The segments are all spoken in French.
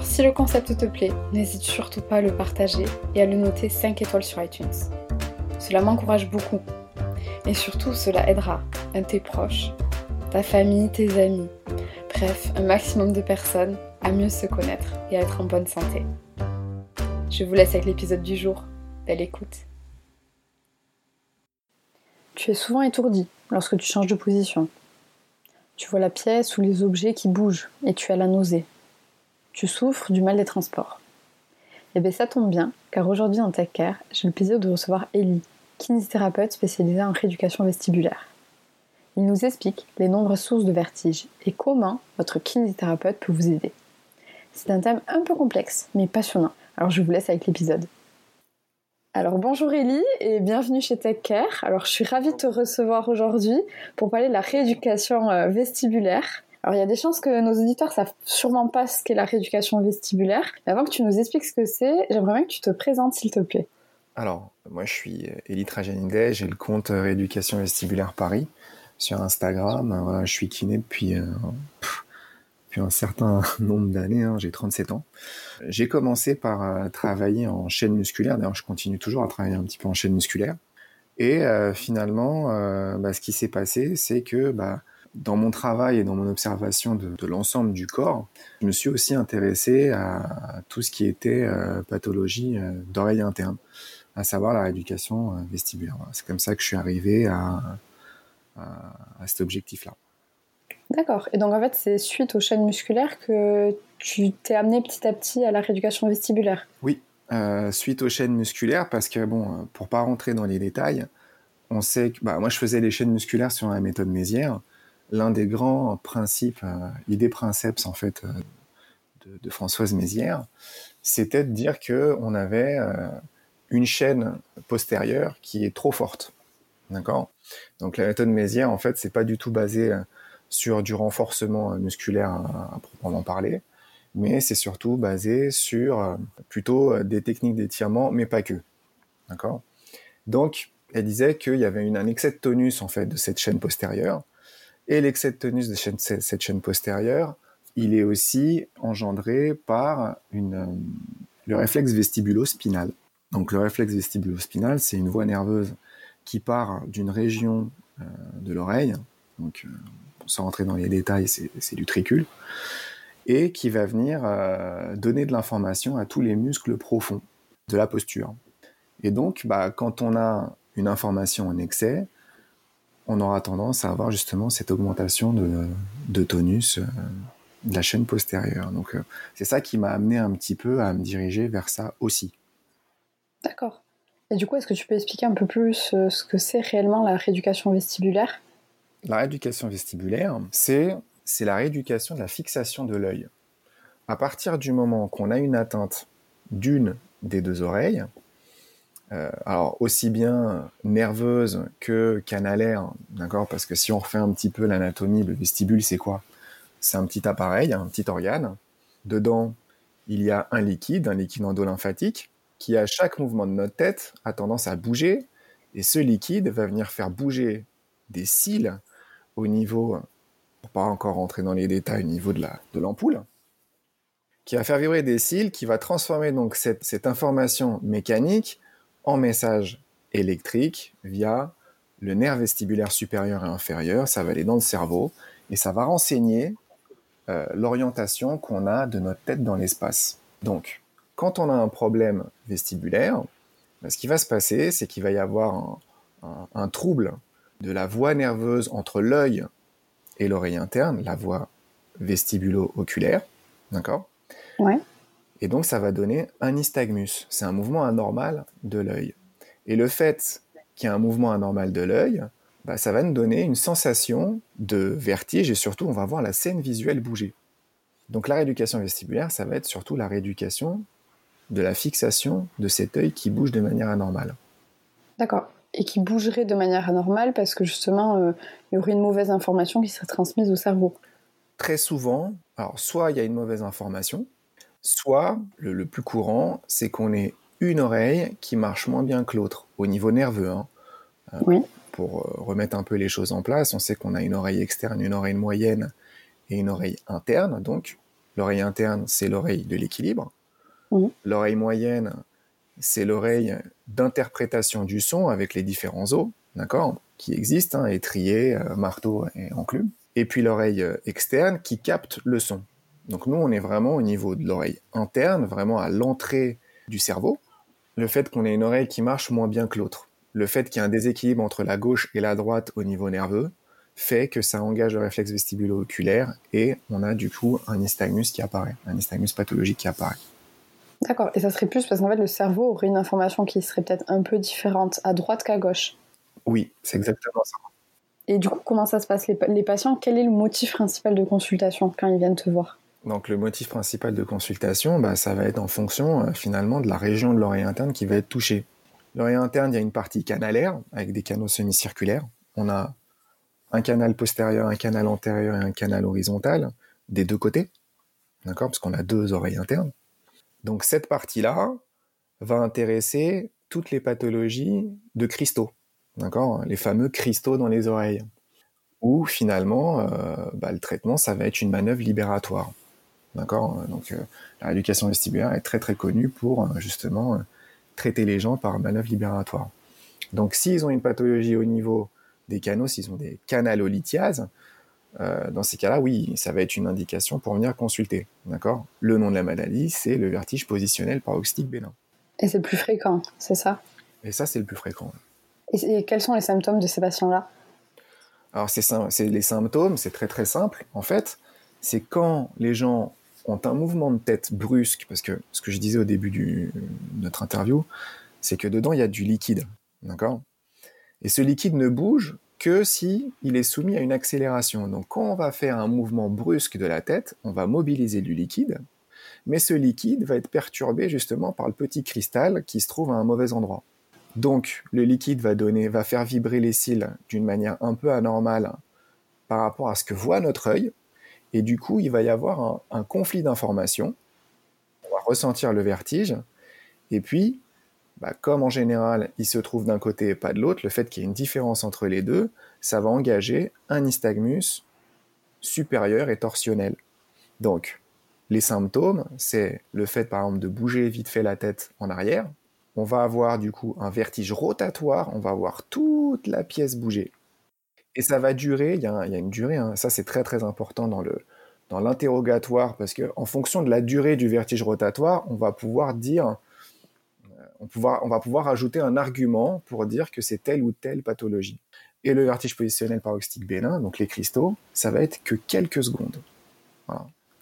Alors si le concept te plaît, n'hésite surtout pas à le partager et à le noter 5 étoiles sur iTunes. Cela m'encourage beaucoup. Et surtout, cela aidera tes proches, ta famille, tes amis, bref, un maximum de personnes à mieux se connaître et à être en bonne santé. Je vous laisse avec l'épisode du jour. Belle écoute. Tu es souvent étourdi lorsque tu changes de position. Tu vois la pièce ou les objets qui bougent et tu as la nausée. Tu souffres du mal des transports. Eh bien ça tombe bien, car aujourd'hui en Tech Care, j'ai le plaisir de recevoir Ellie, kinésithérapeute spécialisée en rééducation vestibulaire. Il nous explique les nombreuses sources de vertige et comment votre kinésithérapeute peut vous aider. C'est un thème un peu complexe, mais passionnant. Alors je vous laisse avec l'épisode. Alors bonjour Ellie et bienvenue chez Tech Care. Alors je suis ravie de te recevoir aujourd'hui pour parler de la rééducation euh, vestibulaire. Alors il y a des chances que nos auditeurs savent sûrement pas ce qu'est la rééducation vestibulaire. Mais avant que tu nous expliques ce que c'est, j'aimerais bien que tu te présentes s'il te plaît. Alors moi je suis Ellie Trajanide, j'ai le compte Rééducation vestibulaire Paris sur Instagram. Voilà, je suis kiné depuis euh, un certain nombre d'années, hein, j'ai 37 ans. J'ai commencé par euh, travailler en chaîne musculaire, d'ailleurs je continue toujours à travailler un petit peu en chaîne musculaire. Et euh, finalement, euh, bah, ce qui s'est passé, c'est que bah, dans mon travail et dans mon observation de, de l'ensemble du corps, je me suis aussi intéressé à tout ce qui était euh, pathologie euh, d'oreille interne, à savoir la rééducation vestibulaire. Voilà. C'est comme ça que je suis arrivé à, à, à cet objectif-là. D'accord. Et donc en fait, c'est suite aux chaînes musculaires que tu t'es amené petit à petit à la rééducation vestibulaire? Oui, euh, suite aux chaînes musculaires, parce que bon, pour pas rentrer dans les détails, on sait que bah, moi je faisais les chaînes musculaires sur la méthode Mézières. L'un des grands principes, euh, idée princeps en fait euh, de, Françoise Mézières, c'était de dire que on avait euh, une chaîne postérieure qui est trop forte. D'accord? Donc la méthode Mézières en fait c'est pas du tout basé sur du renforcement musculaire à, proprement parler, mais c'est surtout basé sur plutôt des techniques d'étirement, mais pas que. D'accord? Donc, elle disait qu'il y avait une, un excès de tonus en fait de cette chaîne postérieure, et l'excès de tonus de cette chaîne postérieure, il est aussi engendré par le réflexe vestibulo-spinal. Donc le réflexe vestibulo-spinal, c'est une voie nerveuse qui part d'une région euh, de l'oreille, donc euh, sans rentrer dans les détails, c'est du tricule, et qui va venir euh, donner de l'information à tous les muscles profonds de la posture. Et donc, bah, quand on a une information en excès, on aura tendance à avoir justement cette augmentation de, de tonus euh, de la chaîne postérieure. Donc, euh, c'est ça qui m'a amené un petit peu à me diriger vers ça aussi. D'accord. Et du coup, est-ce que tu peux expliquer un peu plus euh, ce que c'est réellement la rééducation vestibulaire? La rééducation vestibulaire, c'est c'est la rééducation de la fixation de l'œil. À partir du moment qu'on a une atteinte d'une des deux oreilles, euh, alors aussi bien nerveuse que canalaire, d'accord? Parce que si on refait un petit peu l'anatomie, le vestibule, c'est quoi? C'est un petit appareil, un petit organe. Dedans, il y a un liquide, un liquide endolymphatique, qui à chaque mouvement de notre tête a tendance à bouger, et ce liquide va venir faire bouger des cils au niveau, pour pas encore rentrer dans les détails, au niveau de la de l'ampoule, qui va faire vibrer des cils, qui va transformer donc cette, cette information mécanique en message électrique via le nerf vestibulaire supérieur et inférieur. Ça va aller dans le cerveau et ça va renseigner euh, l'orientation qu'on a de notre tête dans l'espace. Donc, quand on a un problème vestibulaire, bah, ce qui va se passer, c'est qu'il va y avoir un, trouble de la voie nerveuse entre l'œil et l'oreille interne, la voie vestibulo-oculaire, d'accord? Et donc ça va donner un nystagmus. C'est un mouvement anormal de l'œil. Et le fait qu'il y ait un mouvement anormal de l'œil, bah, ça va nous donner une sensation de vertige et surtout on va voir la scène visuelle bouger. Donc la rééducation vestibulaire, ça va être surtout la rééducation de la fixation de cet œil qui bouge de manière anormale. D'accord. Et qui bougerait de manière anormale parce que justement, euh, il y aurait une mauvaise information qui serait transmise au cerveau. Très souvent, alors soit il y a une mauvaise information, soit le, plus courant, c'est qu'on ait une oreille qui marche moins bien que l'autre au niveau nerveux. Hein. Euh, oui. Pour euh, remettre un peu les choses en place, on sait qu'on a une oreille externe, une oreille moyenne et une oreille interne. Donc, l'oreille interne, c'est l'oreille de l'équilibre. L'oreille moyenne, c'est l'oreille d'interprétation du son avec les différents os, d'accord, qui existent, hein, étrier, euh, marteau et enclume. Et puis l'oreille externe qui capte le son. Donc nous, on est vraiment au niveau de l'oreille interne, vraiment à l'entrée du cerveau. Le fait qu'on ait une oreille qui marche moins bien que l'autre, le fait qu'il y ait un déséquilibre entre la gauche et la droite au niveau nerveux, fait que ça engage le réflexe vestibulo-oculaire et on a du coup un nystagmus qui apparaît, un nystagmus pathologique qui apparaît. D'accord, et ça serait plus parce qu'en fait le cerveau aurait une information qui serait peut-être un peu différente à droite qu'à gauche. Oui, c'est exactement ça. Et du coup, comment ça se passe? Les, patients Quel est le motif principal de consultation quand ils viennent te voir? Donc le motif principal de consultation, bah, ça va être en fonction euh, finalement de la région de l'oreille interne qui va être touchée. L'oreille interne, il y a une partie canalaire avec des canaux semi-circulaires. On a un canal postérieur, un canal antérieur et un canal horizontal des deux côtés. D'accord? Parce qu'on a deux oreilles internes. Donc cette partie-là va intéresser toutes les pathologies de cristaux. D'accord? Les fameux cristaux dans les oreilles. Où finalement, euh, bah, le traitement, ça va être une manœuvre libératoire. D'accord Donc euh, la rééducation vestibulaire est très très connue pour euh, justement traiter les gens par manœuvre libératoire. Donc s'ils ont une pathologie au niveau des canaux, s'ils ont des canalolithiases, euh, dans ces cas-là, oui, ça va être une indication pour venir consulter. D'accord? Le nom de la maladie, c'est le vertige positionnel paroxytique bénin. Et c'est le plus fréquent, c'est ça? Et ça, c'est le plus fréquent. Et, quels sont les symptômes de ces patients-là? Alors, c'est les symptômes, c'est très très simple. En fait, c'est quand les gens ont un mouvement de tête brusque, parce que ce que je disais au début de notre interview, c'est que dedans, il y a du liquide. D'accord? Et ce liquide ne bouge que si il est soumis à une accélération. Donc quand on va faire un mouvement brusque de la tête, on va mobiliser du liquide, mais ce liquide va être perturbé justement par le petit cristal qui se trouve à un mauvais endroit. Donc le liquide va donner, va faire vibrer les cils d'une manière un peu anormale par rapport à ce que voit notre œil, et du coup il va y avoir un, conflit d'informations. On va ressentir le vertige, et puis bah, comme en général, il se trouve d'un côté et pas de l'autre, le fait qu'il y ait une différence entre les deux, ça va engager un nystagmus supérieur et torsionnel. Donc, les symptômes, c'est le fait par exemple de bouger vite fait la tête en arrière. On va avoir du coup un vertige rotatoire, on va voir toute la pièce bouger. Et ça va durer, il y, a une durée, hein. ça c'est très très important dans l'interrogatoire parce que en fonction de la durée du vertige rotatoire, on va pouvoir dire on, va pouvoir ajouter un argument pour dire que c'est telle ou telle pathologie. Et le vertige positionnel paroxytique bénin, donc les cristaux, ça va être que quelques secondes.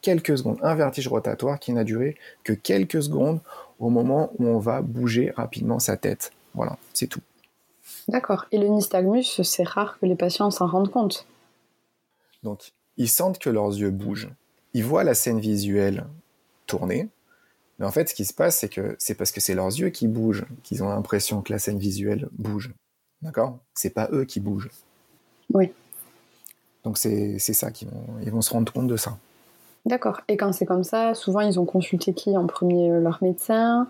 Quelques secondes. Un vertige rotatoire qui n'a duré que quelques secondes au moment où on va bouger rapidement sa tête. Voilà, c'est tout. D'accord. Et le nystagmus, c'est rare que les patients s'en rendent compte. Donc, ils sentent que leurs yeux bougent. Ils voient la scène visuelle tourner, mais en fait, ce qui se passe, c'est que c'est parce que c'est leurs yeux qui bougent qu'ils ont l'impression que la scène visuelle bouge. D'accord? C'est pas eux qui bougent. Oui. Donc c'est ça qu'ils vont, ils vont se rendre compte de ça. D'accord. Et quand c'est comme ça, souvent ils ont consulté qui en premier? Leur médecin?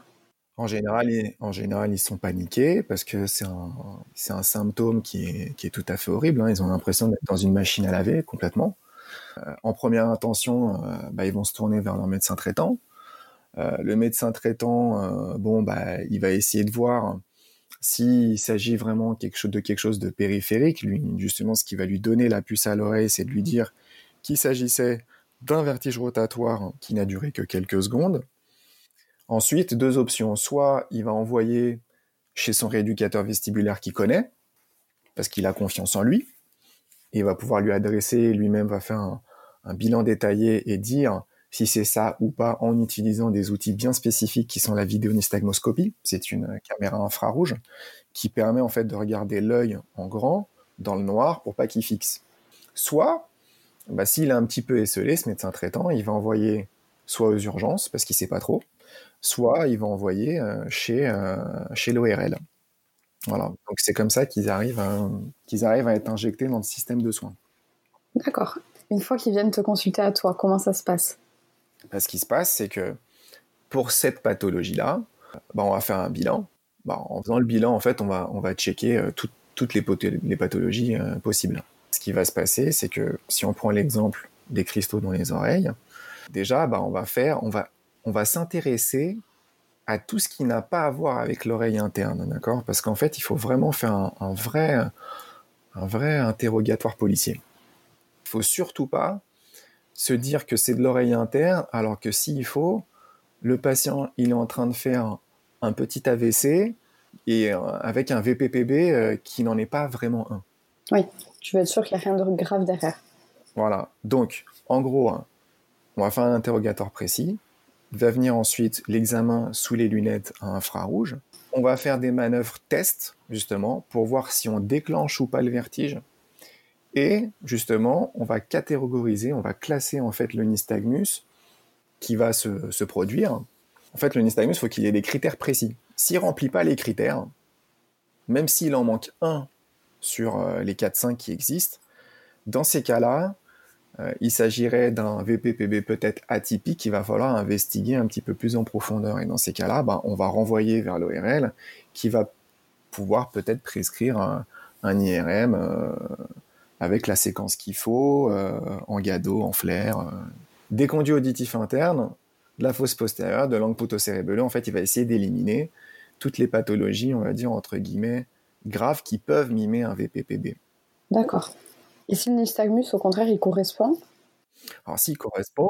En général, ils, en général, ils sont paniqués parce que c'est un, un symptôme qui est, qui est tout à fait horrible. Hein. Ils ont l'impression d'être dans une machine à laver complètement. Euh, en première intention, euh, bah, ils vont se tourner vers leur médecin traitant euh, le médecin traitant, bon, bah, il va essayer de voir s'il s'agit vraiment de quelque chose de périphérique. Justement, ce qui va lui donner la puce à l'oreille, c'est de lui dire qu'il s'agissait d'un vertige rotatoire qui n'a duré que quelques secondes. Ensuite, deux options. Soit il va envoyer chez son rééducateur vestibulaire qui connaît, parce qu'il a confiance en lui, et il va pouvoir lui adresser, lui-même va faire un, bilan détaillé et dire si c'est ça ou pas en utilisant des outils bien spécifiques qui sont la vidéonystagmoscopie. C'est une caméra infrarouge qui permet en fait de regarder l'œil en grand dans le noir pour pas qu'il fixe. Soit, bah, s'il est un petit peu esselé, ce médecin traitant, il va envoyer soit aux urgences parce qu'il sait pas trop, soit il va envoyer euh, chez, euh, chez l'ORL. Voilà. Donc c'est comme ça qu'ils arrivent, qu'ils arrivent à être injectés dans le système de soins. D'accord. Une fois qu'ils viennent te consulter à toi, comment ça se passe? Bah, Ce qui se passe, c'est que pour cette pathologie-là, bah, on va faire un bilan. Bah, en faisant le bilan, en fait, on va, on va checker euh, toutes les, les pathologies euh, possibles. Ce qui va se passer, c'est que si on prend l'exemple des cristaux dans les oreilles, déjà, bah, on va faire, on va, on va s'intéresser à tout ce qui n'a pas à voir avec l'oreille interne, d'accord? Parce qu'en fait, il faut vraiment faire un, un, vrai, un vrai interrogatoire policier. Il faut surtout pas se dire que c'est de l'oreille interne, alors que s'il faut, le patient il est en train de faire un petit AVC et euh, avec un VPPB euh, qui n'en est pas vraiment un. Oui, tu veux être sûr qu'il n'y a rien de grave derrière. Voilà. Donc, en gros, hein, on va faire un interrogatoire précis. Va venir ensuite l'examen sous les lunettes à infrarouge. On va faire des manœuvres test, justement, pour voir si on déclenche ou pas le vertige. Et justement, on va catégoriser, on va classer en fait le nystagmus qui va se, produire. En fait, le nystagmus, il faut qu'il ait des critères précis. S'il remplit pas les critères, même s'il en manque un sur euh, les 4-5 qui existent, dans ces cas-là, euh, il s'agirait d'un VPPB peut-être atypique qu'il va falloir investiguer un petit peu plus en profondeur. Et dans ces cas-là, ben, on va renvoyer vers l'ORL qui va pouvoir peut-être prescrire un, IRM euh, avec la séquence qu'il faut, euh, en gado, en flair. Des conduits auditifs internes, de la fosse postérieure, de langue potocérébelleuse, en fait, il va essayer d'éliminer toutes les pathologies, on va dire, entre guillemets, graves qui peuvent mimer un VPPB. D'accord. Et si le nystagmus, au contraire, il correspond Alors, s'il correspond,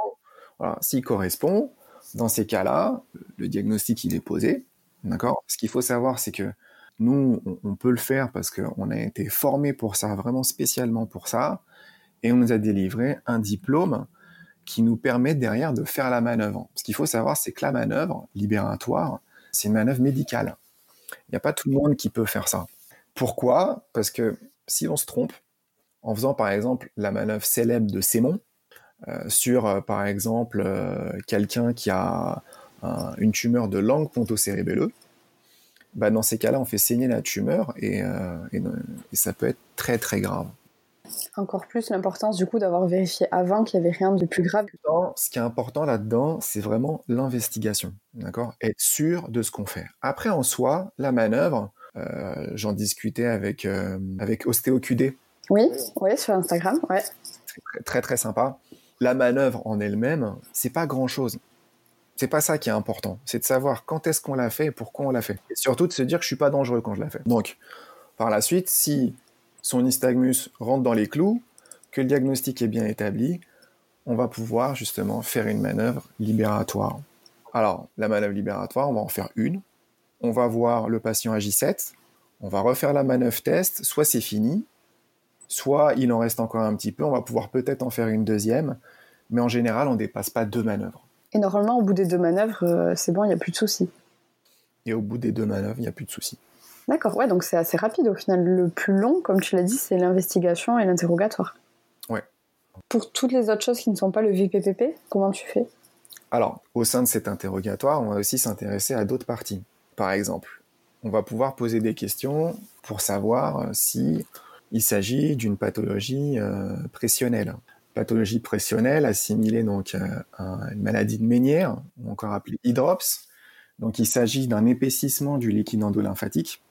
voilà, s'il correspond, dans ces cas-là, le diagnostic, il est posé. D'accord? Ce qu'il faut savoir, c'est que nous, on, peut le faire parce qu'on a été formé pour ça, vraiment spécialement pour ça, et on nous a délivré un diplôme qui nous permet derrière de faire la manœuvre. Ce qu'il faut savoir, c'est que la manœuvre libératoire, c'est une manœuvre médicale. Il n'y a pas tout le monde qui peut faire ça. Pourquoi? Parce que si on se trompe, en faisant par exemple la manœuvre célèbre de Sémon, euh, sur euh, par exemple euh, quelqu'un qui a une tumeur de langue pontocérébelleuse, bah, dans ces cas-là, on fait saigner la tumeur et, ça peut être très très grave. Encore plus l'importance du coup d'avoir vérifié avant qu'il n'y avait rien de plus grave. Ce qui est important là-dedans, c'est vraiment l'investigation, d'accord? Être sûr de ce qu'on fait. Après, en soi, la manœuvre, j'en discutais avec avec OstéoQD. Oui, oui, sur Instagram, ouais. Très, très très sympa. La manœuvre en elle-même, c'est pas grand-chose. C'est pas ça qui est important. C'est de savoir quand est-ce qu'on l'a fait et pourquoi on l'a fait. Et surtout de se dire que je suis pas dangereux quand je l'ai fait. Donc, par la suite, si son nystagmus rentre dans les clous, que le diagnostic est bien établi, on va pouvoir justement faire une manœuvre libératoire. Alors, la manœuvre libératoire, on va en faire une. On va voir le patient à J7. On va refaire la manœuvre test. Soit c'est fini, soit il en reste encore un petit peu. On va pouvoir peut-être en faire une deuxième. Mais en général, on ne dépasse pas deux manœuvres. Et normalement, au bout des deux manœuvres, euh, c'est bon, il n'y a plus de soucis. Et au bout des deux manœuvres, il n'y a plus de soucis. D'accord, ouais, donc c'est assez rapide au final. Le plus long, comme tu l'as dit, c'est l'investigation et l'interrogatoire. Ouais. Pour toutes les autres choses qui ne sont pas le VPPP, comment tu fais? Alors, au sein de cet interrogatoire, on va aussi s'intéresser à d'autres parties. Par exemple, on va pouvoir poser des questions pour savoir euh, si il s'agit d'une pathologie euh, pressionnelle pathologie pressionnelle assimilée donc à une maladie de Ménière, ou encore appelée hydrops. Donc il s'agit d'un épaississement du liquide endolymphatique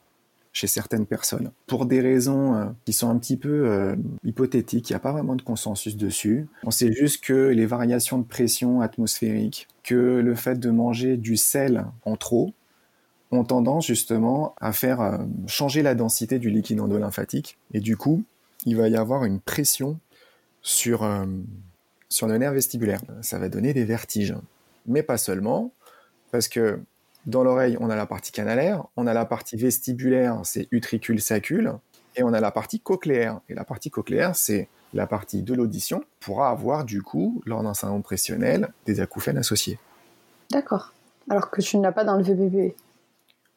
chez certaines personnes. Pour des raisons euh, qui sont un petit peu euh, hypothétiques, il n'y a pas vraiment de consensus dessus. On sait juste que les variations de pression atmosphérique, que le fait de manger du sel en trop, ont tendance justement à faire euh, changer la densité du liquide endolymphatique. Et du coup, il va y avoir une pression sur, euh, sur le nerf vestibulaire. Ça va donner des vertiges. Mais pas seulement, parce que Dans l'oreille, on a la partie canalaire, on a la partie vestibulaire, c'est utricule-sacule, et on a la partie cochléaire. Et la partie cochléaire, c'est la partie de l'audition, pourra avoir du coup, lors d'un syndrome pressionnel, des acouphènes associés. D'accord. Alors que tu ne l'as pas dans le VPPB.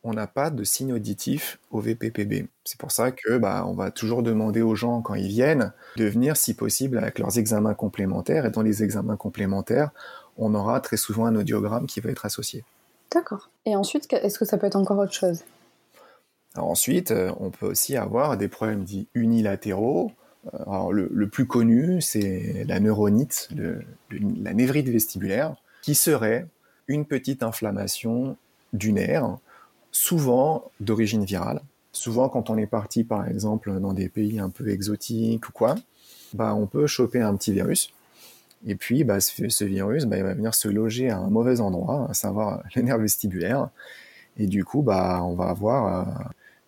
On n'a pas de signe auditif au VPPB. C'est pour ça que bah, on va toujours demander aux gens quand ils viennent de venir, si possible, avec leurs examens complémentaires. Et dans les examens complémentaires, on aura très souvent un audiogramme qui va être associé. D'accord. Et ensuite, est-ce que ça peut être encore autre chose? Ensuite, euh, on peut aussi avoir des problèmes dits unilatéraux. Euh, alors, le, plus connu, c'est la neuronite, la névrite vestibulaire, qui serait une petite inflammation du nerf, souvent d'origine virale. Souvent, quand on est parti, par exemple, dans des pays un peu exotiques ou quoi, bah, on peut choper un petit virus. Et puis, bah, ce, virus, bah, va venir se loger à un mauvais endroit, à savoir le nerf vestibulaire. Et du coup, bah, on va avoir euh,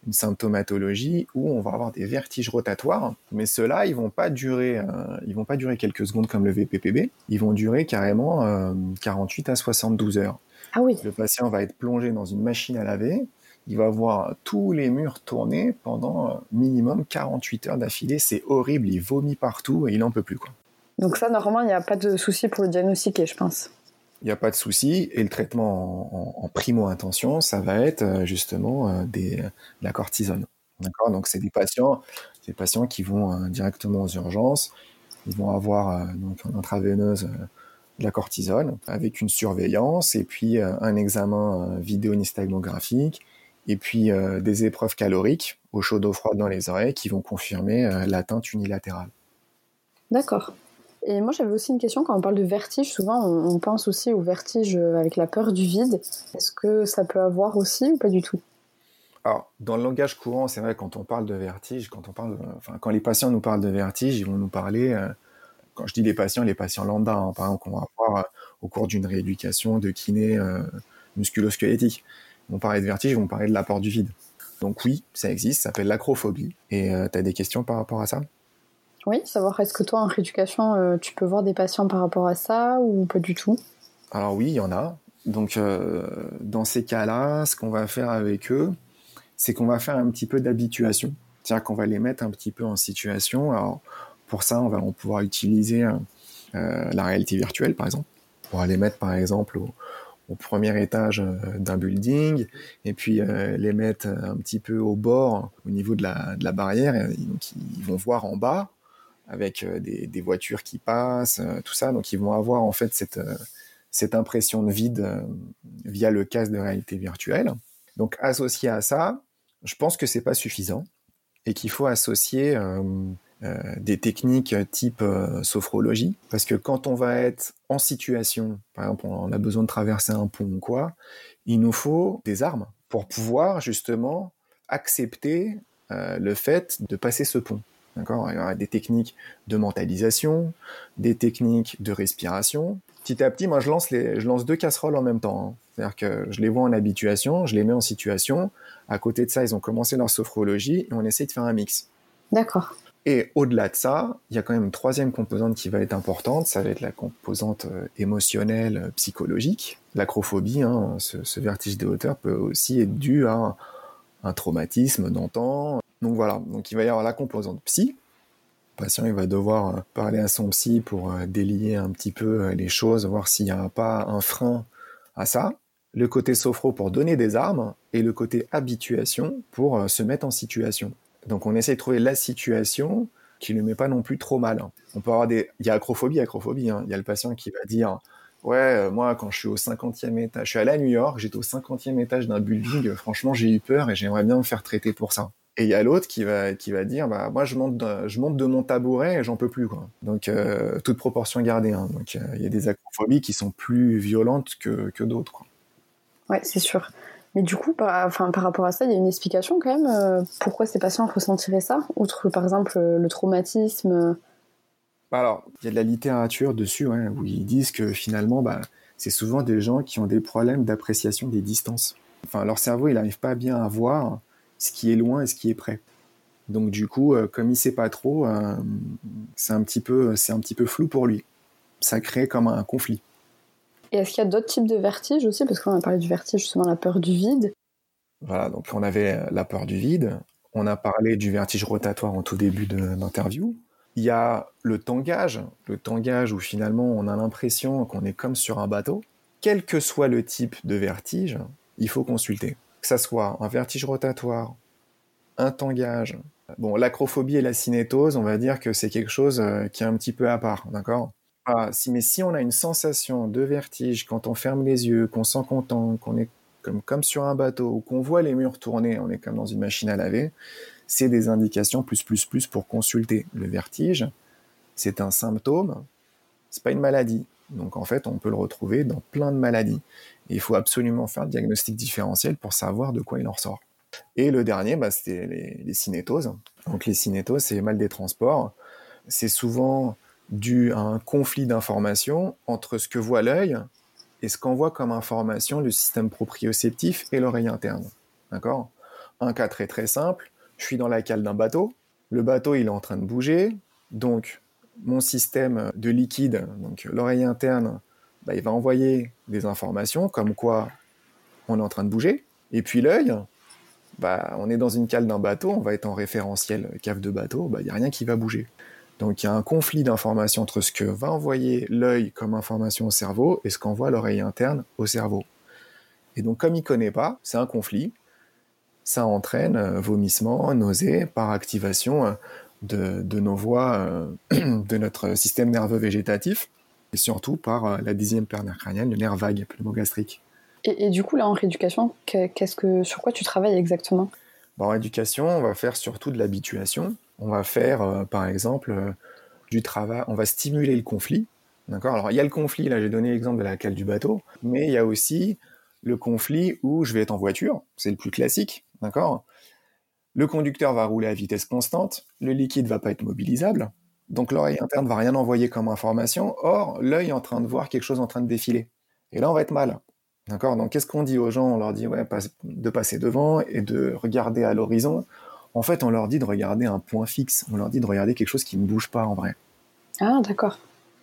une symptomatologie où on va avoir des vertiges rotatoires, mais ceux-là, ils vont pas durer, euh, ils vont pas durer quelques secondes comme le VPPB, ils vont durer carrément 48 euh, à 72 heures. Ah oui. Le patient va être plongé dans une machine à laver, il va voir tous les murs tourner pendant euh, minimum 48 heures d'affilée, c'est horrible, il vomit partout et il en peut plus quoi. Donc ça, normalement, il n'y a pas de souci pour le diagnostiquer, je pense il n'y a pas de souci. Et le traitement en, primo-intention, ça va être euh, justement euh, des, la cortisone. D'accord? Donc, c'est des patients, des patients qui vont directement aux urgences. Ils vont avoir donc en intraveineuse de la cortisone avec une surveillance et puis un examen vidéo-nystagmographique et puis des épreuves caloriques au chaud d'eau froide dans les oreilles qui vont confirmer l'atteinte unilatérale. D'accord. Et moi, j'avais aussi une question. Quand on parle de vertige, souvent, on, pense aussi au vertige avec la peur du vide. Est-ce que ça peut avoir aussi ou pas du tout? Alors, dans le langage courant, c'est vrai, quand on parle de vertige, quand on parle, enfin, quand les patients nous parlent de vertige, ils vont nous parler, euh, quand je dis les patients, les patients lambda, hein, par exemple, qu'on va avoir euh, au cours d'une rééducation de kiné euh, musculo-squelettique. Ils vont parler de vertige, ils vont parler de l'apport du vide. Donc oui, ça existe, ça s'appelle l'acrophobie. Et tu as des questions par rapport à ça? Oui, savoir est-ce que toi en rééducation, euh, tu peux voir des patients par rapport à ça ou pas du tout? Alors oui, il y en a. Donc euh, dans ces cas-là, ce qu'on va faire avec eux, c'est qu'on va faire un petit peu d'habituation. C'est-à-dire qu'on va les mettre un petit peu en situation. Alors pour ça, on va pouvoir utiliser euh, la réalité virtuelle, par exemple. Va les mettre, par exemple, au, premier étage d'un building, et puis les mettre un petit peu au bord, au niveau de la, barrière. Et donc ils vont voir en bas avec euh, des, voitures qui passent, euh, tout ça. Donc ils vont avoir en fait cette, euh, cette impression de vide via le casque de réalité virtuelle. Donc associé à ça, je pense que c'est pas suffisant et qu'il faut associer des techniques type sophrologie parce que quand on va être en situation, par exemple on a besoin de traverser un pont ou quoi, il nous faut des armes pour pouvoir justement accepter le fait de passer ce pont. D'accord? Il y aura des techniques de mentalisation, des techniques de respiration. Petit à petit, moi, je lance, les, je lance deux casseroles en même temps. Hein. C'est-à-dire que je les vois en habituation, je les mets en situation. À côté de ça, ils ont commencé leur sophrologie et on essaie de faire un mix. D'accord. Et au-delà de ça, il y a quand même une troisième composante qui va être importante, ça va être la composante euh, émotionnelle, euh, psychologique. L'acrophobie, hein, ce, vertige de hauteur peut aussi être dû à un traumatisme d'antan, donc voilà, donc il va y avoir la composante psy. Le patient il va devoir euh, parler à son psy pour délier un petit peu les choses, voir s'il n'y a pas un frein à ça. Le côté sophro pour donner des armes et le côté habituation pour se mettre en situation. Donc on essaie de trouver la situation qui ne met pas non plus trop mal. On peut avoir des, il y a acrophobie, acrophobie. Hein. Il y a le patient qui va dire, ouais, moi quand je suis au 50e étage, je suis allé à New York, j'étais au 50e étage d'un building, franchement j'ai eu peur et j'aimerais bien me faire traiter pour ça. Et il y a l'autre qui va qui va dire bah moi je monte de, je monte de mon tabouret et j'en peux plus quoi. Donc euh, toute proportion gardée. Hein. Donc euh, il y a des acrophobies qui sont plus violentes que, que d'autres quoi. Ouais c'est sûr. Mais du coup par, enfin, par rapport à ça il y a une explication quand même euh, pourquoi ces patients ressentiraient ça outre par exemple le traumatisme. Bah, alors il y a de la littérature dessus où ils disent que finalement bah c'est souvent des gens qui ont des problèmes d'appréciation des distances. Enfin leur cerveau il n'arrive pas bien à voir ce qui est loin et ce qui est près. Donc du coup, euh, comme il sait pas trop, euh, c'est un petit peu, c'est un petit peu flou pour lui. Ça crée comme un conflit. Et est-ce qu'il y a d'autres types de vertiges aussi? Parce qu'on a parlé du vertige, justement, la peur du vide. Voilà, donc on avait la peur du vide. On a parlé du vertige rotatoire en tout début d'interview. Il y a le tangage, le tangage où finalement on a l'impression qu'on est comme sur un bateau. Quel que soit le type de vertige, il faut consulter. Que ça soit un vertige rotatoire, un tangage. Bon, l'acrophobie et la cinétose, on va dire que c'est quelque chose euh, qui est un petit peu à part, d'accord? Ah, si, Mais si on a une sensation de vertige quand on ferme les yeux, qu'on sent content, qu'on est comme, comme sur un bateau, ou qu'on voit les murs tourner, on est comme dans une machine à laver, c'est des indications plus plus plus pour consulter. Le vertige, c'est un symptôme, c'est pas une maladie. Donc en fait, on peut le retrouver dans plein de maladies. Il faut absolument faire le diagnostic différentiel pour savoir de quoi il en ressort. Et le dernier, bah, c'était les, les, cinétoses. Donc les cinétoses, c'est mal des transports. C'est souvent dû à un conflit d'informations entre ce que voit l'œil et ce qu'envoie comme information le système proprioceptif et l'oreille interne. D'accord? Un cas très très simple, je suis dans la cale d'un bateau, le bateau il est en train de bouger, donc mon système de liquide, donc l'oreille interne, bah, il va envoyer des informations comme quoi on est en train de bouger, et puis l'œil, bah, on est dans une cale d'un bateau, on va être en référentiel cave de bateau, bah, il n'y a rien qui va bouger. Donc il y a un conflit d'informations entre ce que va envoyer l'œil comme information au cerveau et ce qu'envoie l'oreille interne au cerveau. Et donc comme il ne connaît pas, c'est un conflit, ça entraîne euh, vomissement, nausée par activation euh, de, nos voies euh, de notre système nerveux végétatif et surtout par la dixième paire nerf crânienne, le nerf vague pneumogastrique. Et, et, du coup, là, en rééducation, qu'est-ce que, sur quoi tu travailles exactement? En rééducation, on va faire surtout de l'habituation. On va faire, par exemple, du travail, on va stimuler le conflit. D'accord? Alors, il y a le conflit, là, j'ai donné l'exemple de la cale du bateau, mais il y a aussi le conflit où je vais être en voiture, c'est le plus classique. D'accord? Le conducteur va rouler à vitesse constante, le liquide va pas être mobilisable, donc l'oreille interne va rien envoyer comme information, or l'œil est en train de voir quelque chose en train de défiler. Et là, on va être mal. D'accord? Donc, qu'est-ce qu'on dit aux gens? On leur dit de passer devant et de regarder à l'horizon. En fait, on leur dit de regarder un point fixe. On leur dit de regarder quelque chose qui ne bouge pas en vrai. Ah, d'accord.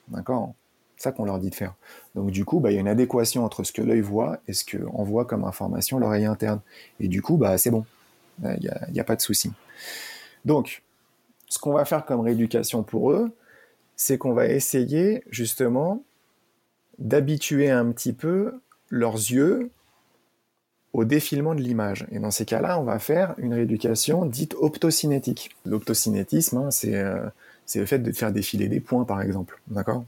D'accord? C'est ça qu'on leur dit de faire. Donc, du coup, bah, il y a une adéquation entre ce que l'œil voit et ce qu'on voit comme information l'oreille interne. Et du coup, bah, c'est bon. Il n'y a, a, pas de souci. Donc, ce qu'on va faire comme rééducation pour eux, c'est qu'on va essayer justement d'habituer un petit peu leurs yeux au défilement de l'image. Et dans ces cas-là, on va faire une rééducation dite optocinétique. L'optocinétisme, hein, euh, c'est le fait de faire défiler des points, par exemple. D'accord?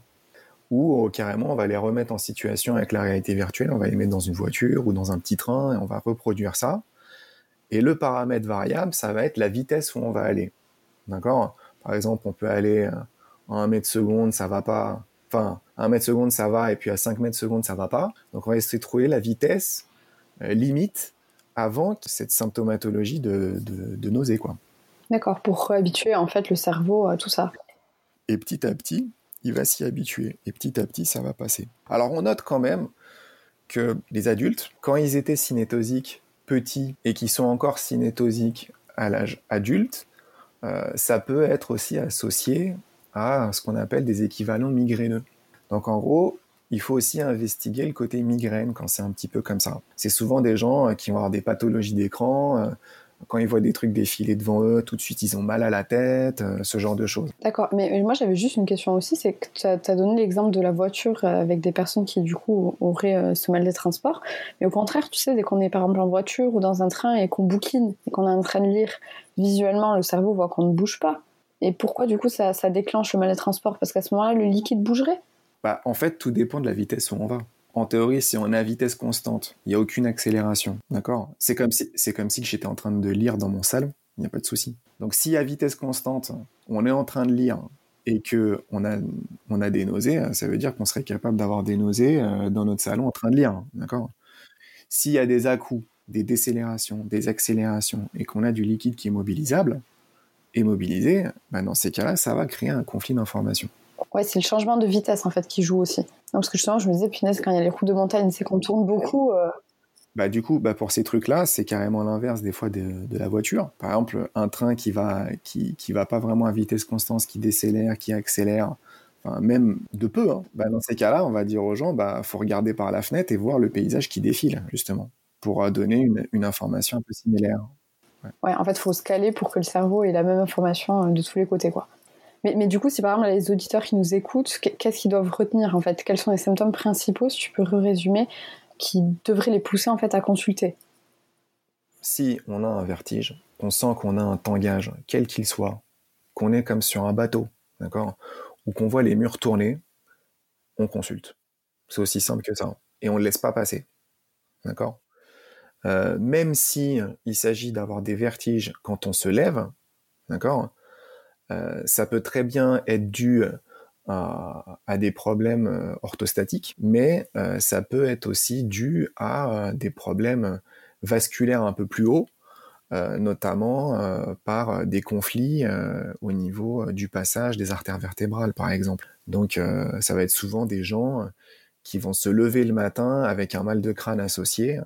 Ou euh, carrément, on va les remettre en situation avec la réalité virtuelle, on va les mettre dans une voiture ou dans un petit train, et on va reproduire ça. Et le paramètre variable, ça va être la vitesse où on va aller. D'accord? Par exemple, on peut aller à 1 mètre seconde, ça va pas enfin, à 1 mètre seconde, ça va, et puis à 5 mètres seconde, ça va pas. Donc, on va essayer de trouver la vitesse euh, limite avant cette symptomatologie de, de, nausée, quoi. D'accord, pour habituer en fait le cerveau à tout ça. Et petit à petit, il va s'y habituer. Et petit à petit, ça va passer. Alors, on note quand même que les adultes, quand ils étaient cinétosiques petits et qui sont encore cinétosiques à l'âge adulte, euh, ça peut être aussi associé à ce qu'on appelle des équivalents migraineux. Donc en gros, il faut aussi investiguer le côté migraine quand c'est un petit peu comme ça. C'est souvent des gens euh, qui vont avoir des pathologies d'écran, euh, quand ils voient des trucs défiler devant eux, tout de suite ils ont mal à la tête, euh, ce genre de choses. D'accord, mais moi j'avais juste une question aussi, c'est que tu as, donné l'exemple de la voiture avec des personnes qui du coup auraient ce mal des transports, mais au contraire, tu sais, dès qu'on est par exemple en voiture ou dans un train et qu'on bouquine et qu'on est en train de lire visuellement, le cerveau voit qu'on ne bouge pas. Et pourquoi du coup ça, déclenche le mal des transports? Parce qu'à ce moment-là, le liquide bougerait? Bah, En fait, tout dépend de la vitesse où on va. En théorie, si on à vitesse constante, il n'y a aucune accélération. D'accord? C'est comme si, j'étais en train de lire dans mon salon, il n'y a pas de souci. Donc si à vitesse constante, on est en train de lire et que on a, a des nausées, ça veut dire qu'on serait capable d'avoir des nausées euh, dans notre salon en train de lire. D'accord? S'il y a des à-coups, des décélérations, des accélérations et qu'on a du liquide qui est mobilisable, et mobilisé, bah, dans ces cas-là, ça va créer un conflit d'information. Ouais, c'est le changement de vitesse en fait qui joue aussi. parce que justement, je me disais, punaise, quand il y a les roues de montagne, c'est qu'on tourne beaucoup. Euh. Bah, du coup, bah, pour ces trucs-là, c'est carrément l'inverse des fois de, de, la voiture. Par exemple, un train qui va, qui, qui va pas vraiment à vitesse constante, qui décélère, qui accélère, même de peu, hein. bah, dans ces cas-là, on va dire aux gens, bah, faut regarder par la fenêtre et voir le paysage qui défile, justement, pour donner une, une information un peu similaire. Ouais, en fait, il faut se caler pour que le cerveau ait la même information de tous les côtés, quoi. Mais, du coup, si par exemple les auditeurs qui nous écoutent, qu'est-ce qu'ils doivent retenir en fait? Quels sont les symptômes principaux, si tu peux résumer, qui devraient les pousser en fait à consulter? Si on a un vertige, qu'on sent qu'on a un tangage, quel qu'il soit, qu'on est comme sur un bateau, d'accord? Ou qu'on voit les murs tourner, on consulte. C'est aussi simple que ça. Et on ne laisse pas passer. D'accord? Euh, Même si il s'agit d'avoir des vertiges quand on se lève, d'accord? Ça peut très bien être dû à, des problèmes euh, orthostatiques, mais ça peut être aussi dû à des problèmes vasculaires un peu plus hauts, euh, notamment euh, par des conflits euh, au niveau du passage des artères vertébrales, par exemple. Donc, ça va être souvent des gens qui vont se lever le matin avec un mal de crâne associé,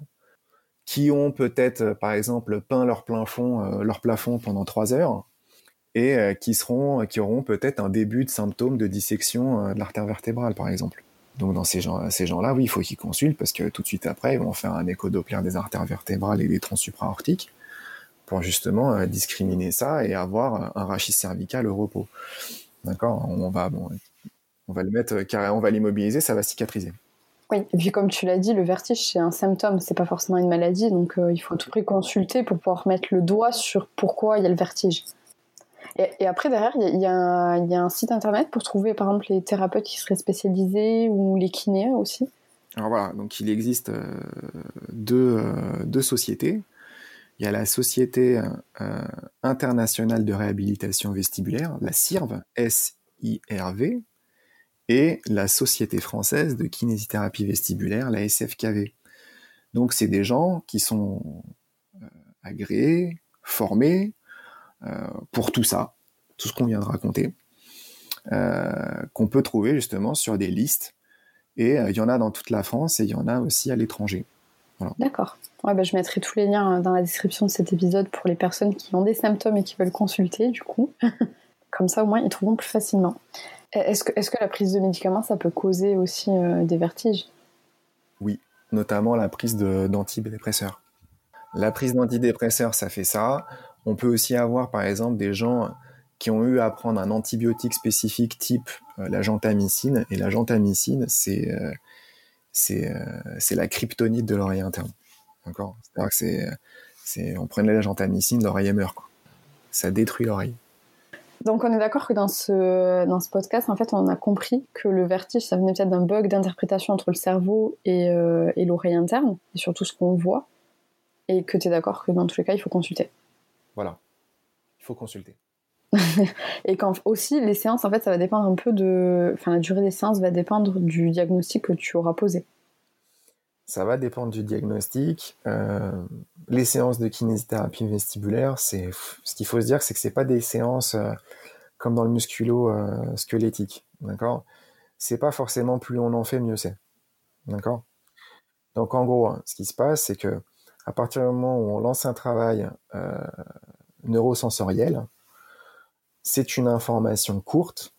qui ont peut-être, par exemple, peint leur plafond, leur plafond pendant trois heures, et qui seront, qui auront peut-être un début de symptômes de dissection de l'artère vertébrale, par exemple. Donc dans ces gens, ces gens-là, oui, il faut qu'ils consultent parce que tout de suite après, ils vont faire un écho des artères vertébrales et des troncs supraortiques pour justement euh, discriminer ça et avoir un rachis cervical au repos. D'accord? On va bon, on va le mettre euh, on va l'immobiliser, ça va cicatriser. Oui, et puis comme tu l'as dit, le vertige c'est un symptôme, c'est pas forcément une maladie, donc euh, il faut tout prix consulter pour pouvoir mettre le doigt sur pourquoi il y a le vertige. Et, après derrière, il y, a, un site internet pour trouver par exemple les thérapeutes qui seraient spécialisés ou les kinés aussi. Alors voilà, donc il existe deux, deux sociétés il y a la Société euh, internationale de réhabilitation vestibulaire, la SIRV, S-I-R-V, et la Société française de kinésithérapie vestibulaire, la SFKV. Donc c'est des gens qui sont euh, agréés, formés euh, pour tout ça, tout ce qu'on vient de raconter, qu'on peut trouver justement sur des listes. Et il y en a dans toute la France et il y en a aussi à l'étranger. D'accord. Ouais, bah, je mettrai tous les liens euh, dans la description de cet épisode pour les personnes qui ont des symptômes et qui veulent consulter, du coup. Comme ça, au moins, ils trouveront plus facilement. Est-ce que, est que, la prise de médicaments, ça peut causer aussi euh, des vertiges? Oui, notamment la prise d'antidépresseurs. La prise d'antidépresseurs, ça fait ça. On peut aussi avoir, par exemple, des gens qui ont eu à prendre un antibiotique spécifique type euh, la gentamicine. Et la gentamicine, c'est c'est la kryptonite de l'oreille interne. D'accord? C'est-à-dire que on prenait la gentamicine, l'oreille meurt. Ça détruit l'oreille. Donc on est d'accord que dans ce, dans ce podcast, en fait, on a compris que le vertige, ça venait peut-être d'un bug d'interprétation entre le cerveau et, euh, et l'oreille interne, et surtout ce qu'on voit, et que tu es d'accord que dans tous les cas, il faut consulter. Voilà, il faut consulter. et quand aussi, les séances, en fait, ça va dépendre un peu de... Enfin, la durée des séances va dépendre du diagnostic que tu auras posé. Ça va dépendre du diagnostic. Euh, les séances de kinésithérapie vestibulaire, c'est ce qu'il faut se dire, c'est que c'est pas des séances euh, comme dans le musculo-squelettique, euh, d'accord? C'est pas forcément plus on en fait, mieux c'est, d'accord? Donc en gros, hein, ce qui se passe, c'est que à partir du moment où on lance un travail neurosensoriel, c'est une information courte,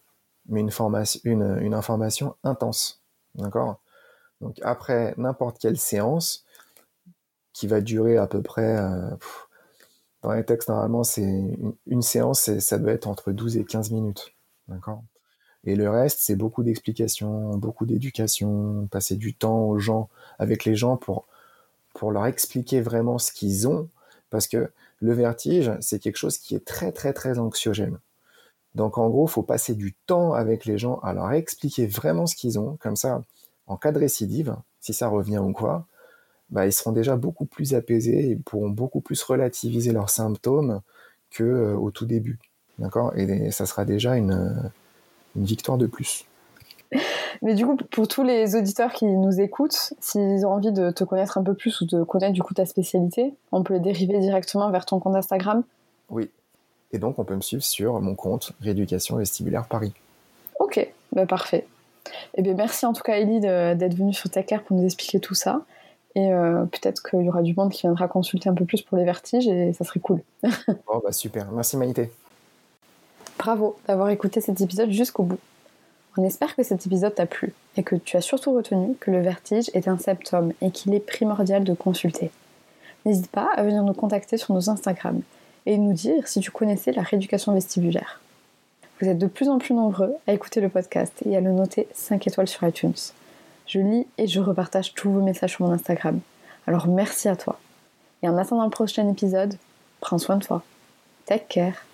mais une, formation, une, une information intense, d'accord? Donc après n'importe quelle séance, qui va durer à peu près, euh, dans les textes normalement c'est une, séance, ça doit être entre 12 et 15 minutes, d'accord? Et le reste c'est beaucoup d'explications, beaucoup d'éducation, passer du temps aux gens, avec les gens pour pour leur expliquer vraiment ce qu'ils ont, parce que le vertige c'est quelque chose qui est très très très anxiogène. Donc en gros, faut passer du temps avec les gens à leur expliquer vraiment ce qu'ils ont, comme ça en cas de récidive, si ça revient ou quoi, bah, ils seront déjà beaucoup plus apaisés, ils pourront beaucoup plus relativiser leurs symptômes que euh, au tout début. D'accord? Et ça sera déjà une victoire de plus. Mais du coup, pour tous les auditeurs qui nous écoutent, s'ils ont envie de te connaître un peu plus ou de connaître du coup ta spécialité, on peut les dériver directement vers ton compte Instagram Oui. Et donc, on peut me suivre sur mon compte Rééducation Vestibulaire Paris. Ok, bah parfait. Eh bien, merci en tout cas, Ellie, d'être venue sur TechCare pour nous expliquer tout ça. Et euh, peut-être qu'il y aura du monde qui viendra consulter un peu plus pour les vertiges et ça serait cool. oh, bah super. Merci, Maïté. Bravo d'avoir écouté cet épisode jusqu'au bout. On espère que cet épisode t'a plu et que tu as surtout retenu que le vertige est un symptôme et qu'il est primordial de consulter. N'hésite pas à venir nous contacter sur nos Instagram et nous dire si tu connaissais la rééducation vestibulaire. Vous êtes de plus en plus nombreux à écouter le podcast et à le noter 5 étoiles sur iTunes. Je lis et je repartage tous vos messages sur mon Instagram. Alors merci à toi. Et en attendant le prochain épisode, prends soin de toi. Take care.